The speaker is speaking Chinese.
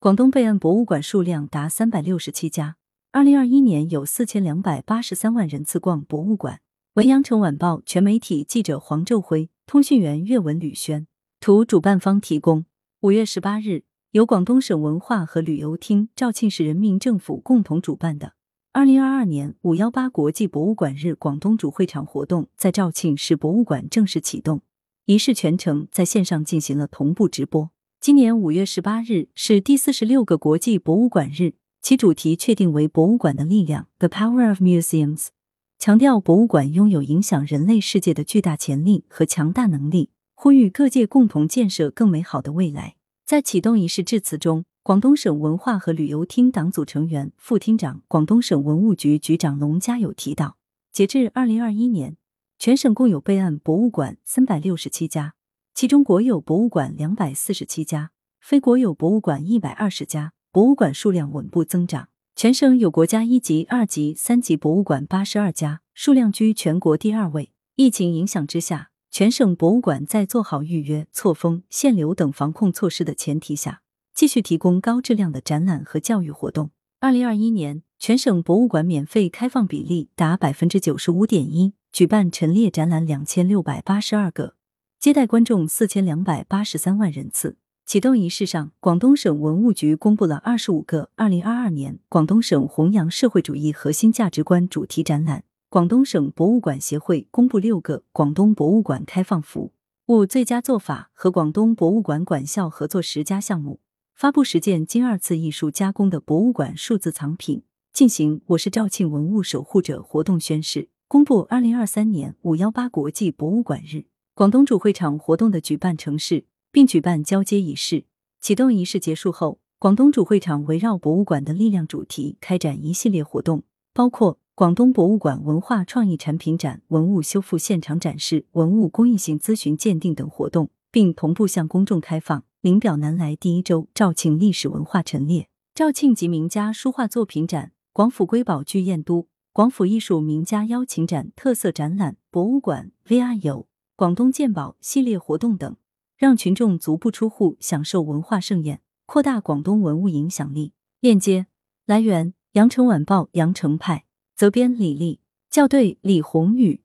广东备案博物馆数量达三百六十七家，二零二一年有四千两百八十三万人次逛博物馆。文阳城晚报全媒体记者黄昼辉，通讯员岳文吕轩，图主办方提供。五月十八日，由广东省文化和旅游厅、肇庆市人民政府共同主办的二零二二年五幺八国际博物馆日广东主会场活动，在肇庆市博物馆正式启动，仪式全程在线上进行了同步直播。今年五月十八日是第四十六个国际博物馆日，其主题确定为“博物馆的力量 ”（The Power of Museums）。强调博物馆拥有影响人类世界的巨大潜力和强大能力，呼吁各界共同建设更美好的未来。在启动仪式致辞中，广东省文化和旅游厅党组成员、副厅长、广东省文物局局长龙家友提到，截至二零二一年，全省共有备案博物馆三百六十七家，其中国有博物馆两百四十七家，非国有博物馆一百二十家，博物馆数量稳步增长。全省有国家一级、二级、三级博物馆八十二家，数量居全国第二位。疫情影响之下，全省博物馆在做好预约、错峰、限流等防控措施的前提下，继续提供高质量的展览和教育活动。二零二一年，全省博物馆免费开放比例达百分之九十五点一，举办陈列展览两千六百八十二个，接待观众四千两百八十三万人次。启动仪式上，广东省文物局公布了二十五个二零二二年广东省弘扬社会主义核心价值观主题展览。广东省博物馆协会公布六个广东博物馆开放服务最佳做法和广东博物馆馆校合作十佳项目，发布十件经二次艺术加工的博物馆数字藏品，进行“我是肇庆文物守护者”活动宣誓，公布二零二三年五幺八国际博物馆日广东主会场活动的举办城市。并举办交接仪式。启动仪式结束后，广东主会场围绕博物馆的力量主题开展一系列活动，包括广东博物馆文化创意产品展、文物修复现场展示、文物公益性咨询鉴定等活动，并同步向公众开放“林表南来第一周肇庆历史文化陈列”、肇庆籍名家书画作品展、广府瑰宝聚燕都、广府艺术名家邀请展特色展览、博物馆 VR 游、广东鉴宝系列活动等。让群众足不出户享受文化盛宴，扩大广东文物影响力。链接来源：羊城晚报羊城派，责编李丽，校对李红宇。